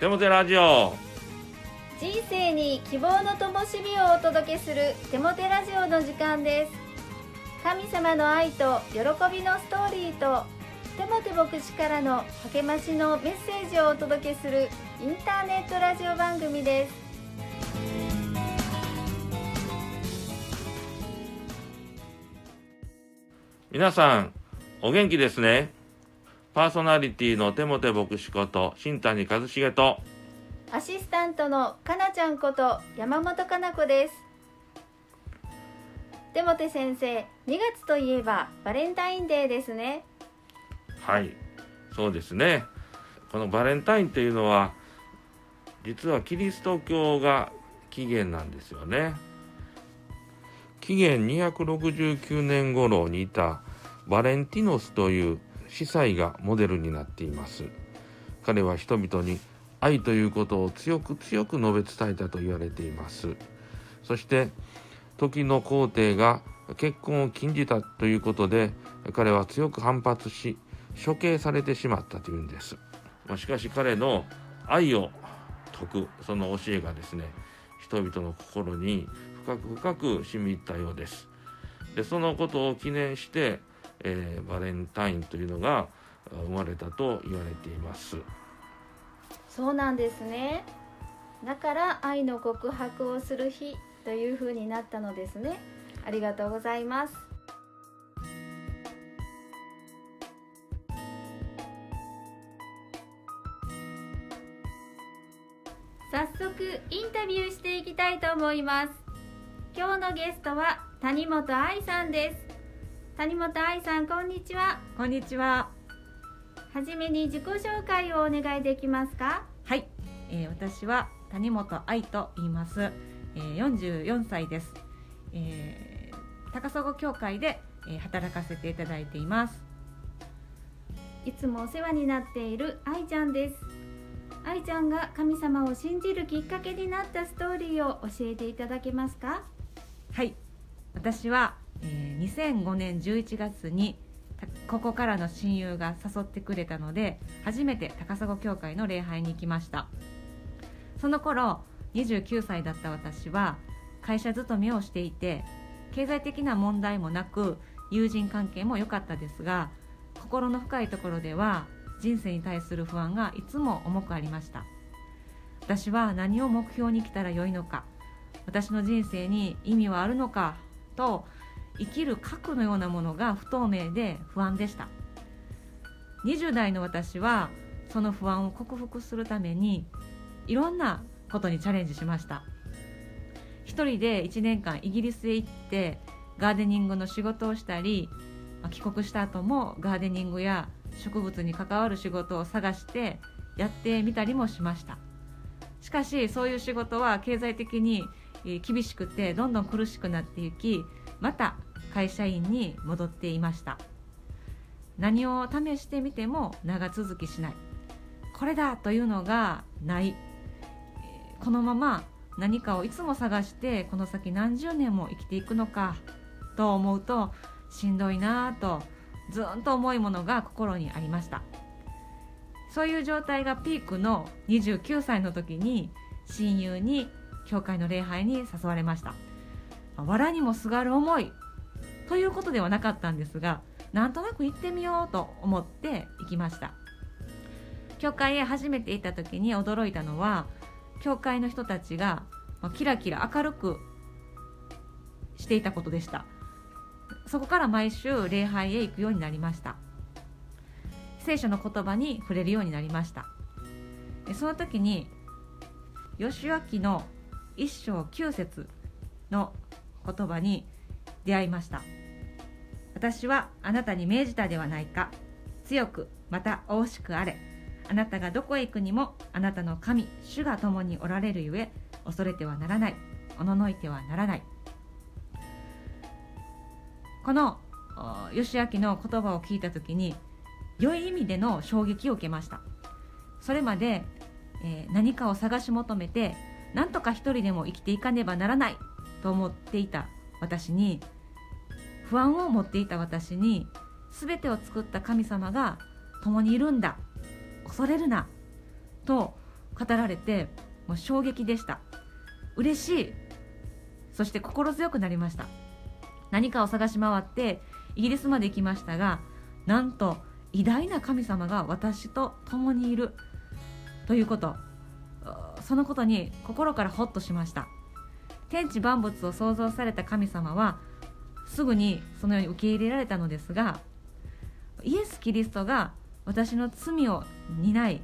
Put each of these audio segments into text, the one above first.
テモテラジオ。人生に希望の灯火をお届けするテモテラジオの時間です。神様の愛と喜びのストーリーとテモテ牧師からの励ましのメッセージをお届けするインターネットラジオ番組です。皆さんお元気ですね？パーソナリティのテモテ牧師こと新谷和重とアシスタントのかなちゃんこと山本かな子です。テモテ先生2月といえばバレンタインデーですね。はいそうですね。このバレンタインっていうのは実はキリスト教が起源なんですよね。紀元269年頃にいたバレンティノスという司祭がモデルになっています。彼は人々に愛ということを強く強く述べ伝えたと言われています。そして時の皇帝が結婚を禁じたということで彼は強く反発し処刑されてしまったというんです。しかし彼の愛を説くその教えがですね人々の心に深く深く染み入ったようです。でそのことを記念してえー、バレンタインというのが生まれたと言われています。そうなんですね。だから愛の告白をする日というふうになったのですね。ありがとうございます。早速インタビューしていきたいと思います。今日のゲストは谷本愛さんです。谷本愛さんこんにちは。こんにちは。はじめに自己紹介をお願いできますか？はい、えー、私は谷本愛と言います、えー、44歳です、えー、高砂協会で、えー、働かせていただいています。いつもお世話になっている愛ちゃんです。愛ちゃんが神様を信じるきっかけになったストーリーを教えていただけますか？はい。私はえー、2005年11月にここからの親友が誘ってくれたので初めて高砂教会の礼拝に行きました。その頃29歳だった私は会社勤めをしていて経済的な問題もなく友人関係も良かったですが心の深いところでは人生に対する不安がいつも重くありました。私は何を目標に来たらよいのか私の人生に意味はあるのかと生きる核のようなものが不透明で不安でした。20代の私はその不安を克服するためにいろんなことにチャレンジしました。一人で1年間イギリスへ行ってガーデニングの仕事をしたり帰国した後もガーデニングや植物に関わる仕事を探してやってみたりもしました。しかしそういう仕事は経済的に厳しくてどんどん苦しくなっていきまた会社員に戻っていました。何を試してみても長続きしない。これだというのがない。このまま何かをいつも探してこの先何十年も生きていくのかと思うとしんどいなぁとずんと重いものが心にありました。そういう状態がピークの29歳の時に親友に教会の礼拝に誘われました。藁にもすがる思い。ということではなかったんですがなんとなく行ってみようと思って行きました。教会へ初めて行った時に驚いたのは教会の人たちがキラキラ明るくしていたことでした。そこから毎週礼拝へ行くようになりました。聖書の言葉に触れるようになりました。その時に義明の一章九節の言葉に出会いました。私はあなたに命じたではないか。強くまた惜しくあれ。あなたがどこへ行くにもあなたの神主が共におられるゆえ恐れてはならない。おののいてはならない。この義明の言葉を聞いた時に良い意味での衝撃を受けました。それまで、えー、何かを探し求めて何とか一人でも生きていかねばならない。と思っていた私に不安を持っていた私に全てを作った神様が共にいるんだ恐れるなと語られてもう衝撃でした。嬉しい。そして心強くなりました。何かを探し回ってイギリスまで行きましたがなんと偉大な神様が私と共にいるということ。そのことに心からホッとしました。天地万物を創造された神様はすぐにそのように受け入れられたのですがイエス・キリストが私の罪を担い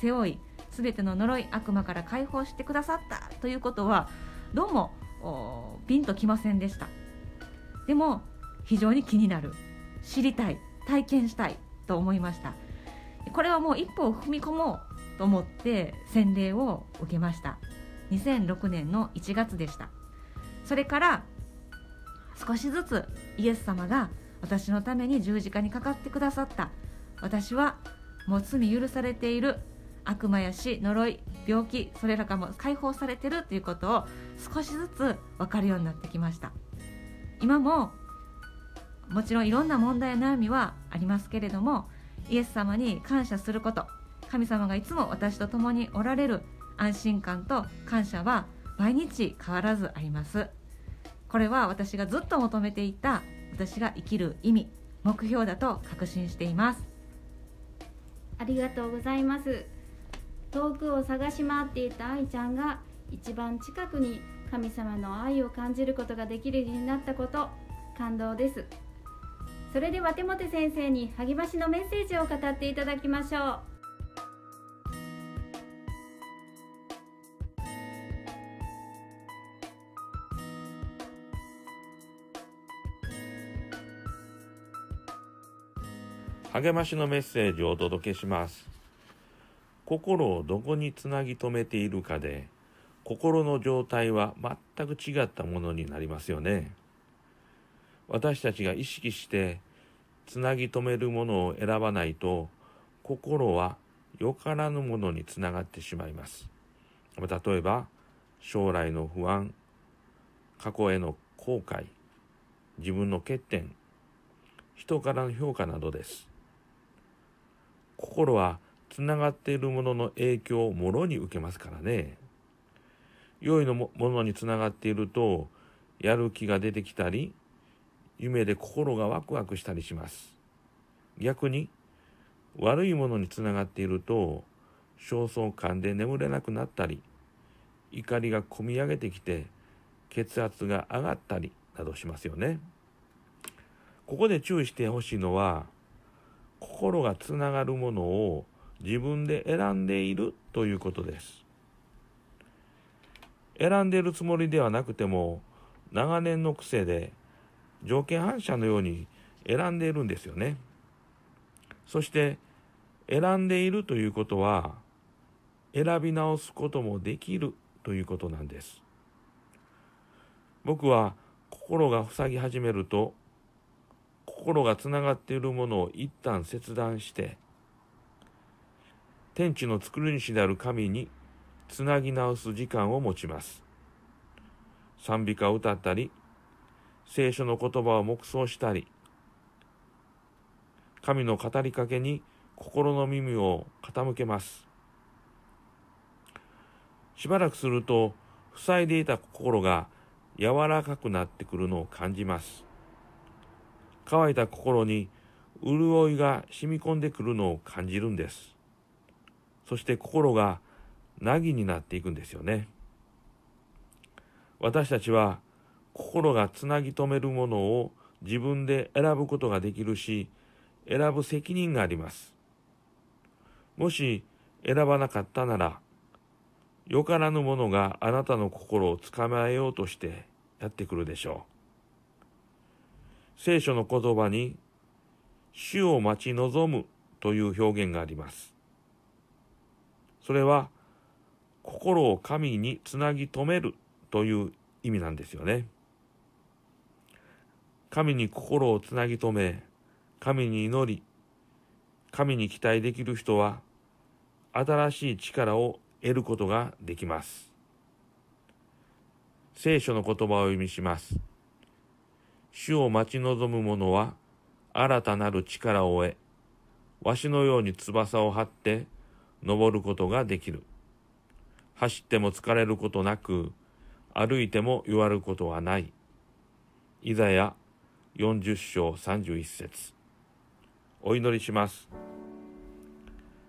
背負い全ての呪い悪魔から解放してくださったということはどうもピンときませんでした。でも非常に気になる知りたい体験したいと思いました。これはもう一歩を踏み込もうと思って洗礼を受けました。2006年の1月でした。それから少しずつイエス様が私のために十字架にかかってくださった。私はもう罪許されている。悪魔や死呪い病気それらかも解放されてるということを少しずつ分かるようになってきました。今ももちろんいろんな問題や悩みはありますけれどもイエス様に感謝すること。神様がいつも私と共におられる。安心感と感謝は毎日変わらずあります。これは私がずっと求めていた私が生きる意味目標だと確信しています。ありがとうございます。遠くを探し回っていた愛ちゃんが一番近くに神様の愛を感じることができるようになったこと感動です。それでは手モ先生に励ましのメッセージを語っていただきましょう。励ましのメッセージをお届けします。心をどこにつなぎ止めているかで心の状態は全く違ったものになりますよね。私たちが意識してつなぎ止めるものを選ばないと心はよからぬものにつながってしまいます。例えば将来の不安過去への後悔自分の欠点人からの評価などです。心はつながっているものの影響をもろに受けますからね。良いのものにつながっているとやる気が出てきたり夢で心がワクワクしたりします。逆に悪いものにつながっていると焦燥感で眠れなくなったり怒りがこみ上げてきて血圧が上がったりなどしますよね。ここで注意してほしいのは心がつながるものを自分で選んでいるということです。選んでいるつもりではなくても長年の癖で条件反射のように選んでいるんですよね。そして選んでいるということは選び直すこともできるということなんです。僕は心が塞ぎ始めると心がつながっているものを一旦切断して天地の作り主である神につなぎ直す時間を持ちます。賛美歌を歌ったり聖書の言葉を黙想したり神の語りかけに心の耳を傾けます。しばらくすると塞いでいた心が柔らかくなってくるのを感じます。乾いた心に潤いが染み込んでくるのを感じるんです。そして心が凪になっていくんですよね。私たちは心がつなぎ止めるものを自分で選ぶことができるし、選ぶ責任があります。もし選ばなかったなら、よからぬものがあなたの心をつかまえようとしてやってくるでしょう。聖書の言葉に主を待ち望むという表現があります。それは心を神につなぎ止めるという意味なんですよね。神に心をつなぎ止め、神に祈り、神に期待できる人は新しい力を得ることができます。聖書の言葉を読みします。主を待ち望む者は新たなる力を得、わしのように翼を張って登ることができる。走っても疲れることなく歩いても弱ることはない。イザヤ40章31節。お祈りします。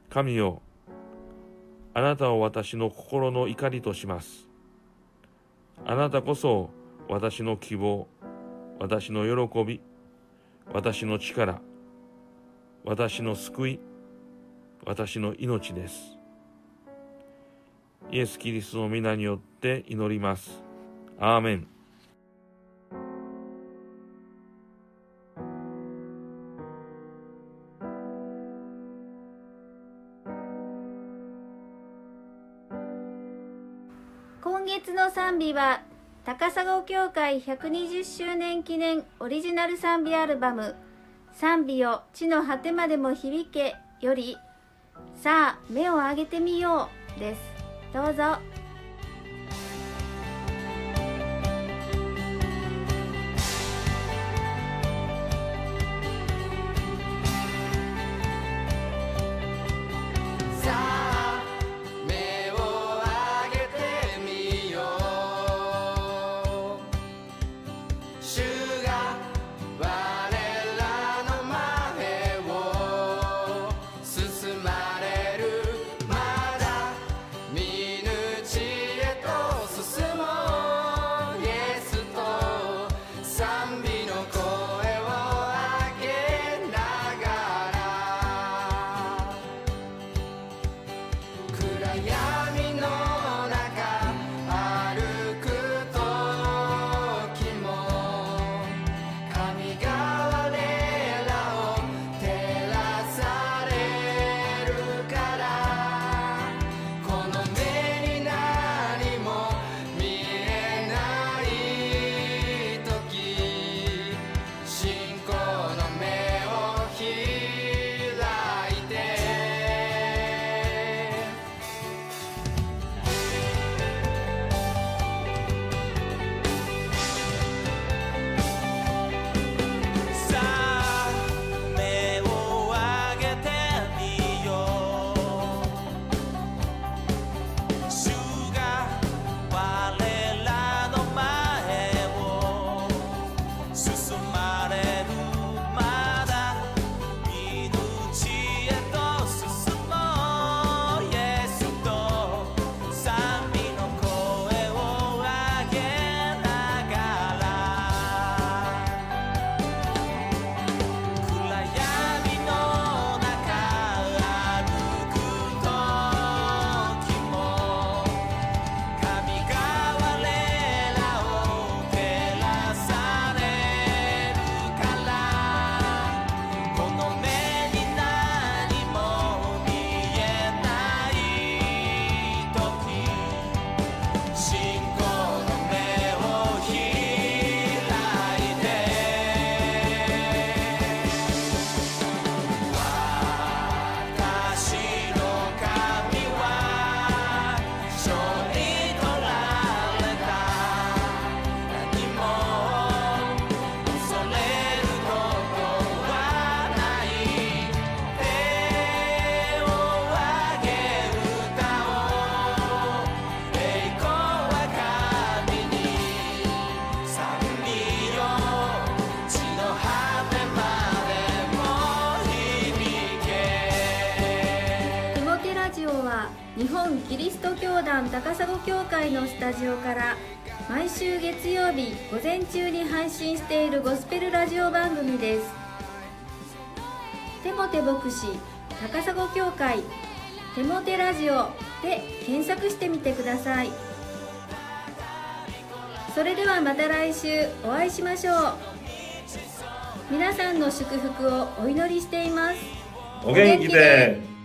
神よあなたを私の心の怒りとします。あなたこそ私の希望。私の喜び私の力私の救い私の命です。イエス・キリストの皆によって祈ります。アーメン。今月の賛美は高砂教会120周年記念オリジナル賛美アルバム「賛美を地の果てまでも響け」より「さあ目を上げてみよう」です。どうぞ。本キリスト教団高砂教会のスタジオから毎週月曜日午前中に配信しているゴスペルラジオ番組です。テモテ牧師高砂教会テモテラジオで検索してみてください。それではまた来週お会いしましょう。皆さんの祝福をお祈りしています。お元気で。